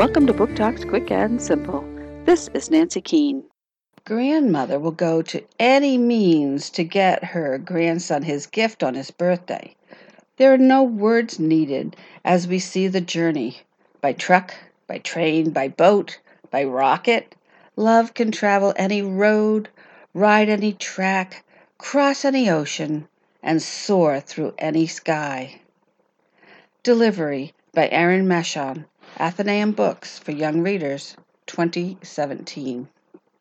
Welcome to Book Talks Quick and Simple. This is Nancy Keane. Grandmother will go to any means to get her grandson his gift on his birthday. There are no words needed as we see the journey by truck, by train, by boat, by rocket. Love can travel any road, ride any track, cross any ocean, and soar through any sky. Delivery by Aaron Meshon, Atheneum Books for Young Readers, 2017.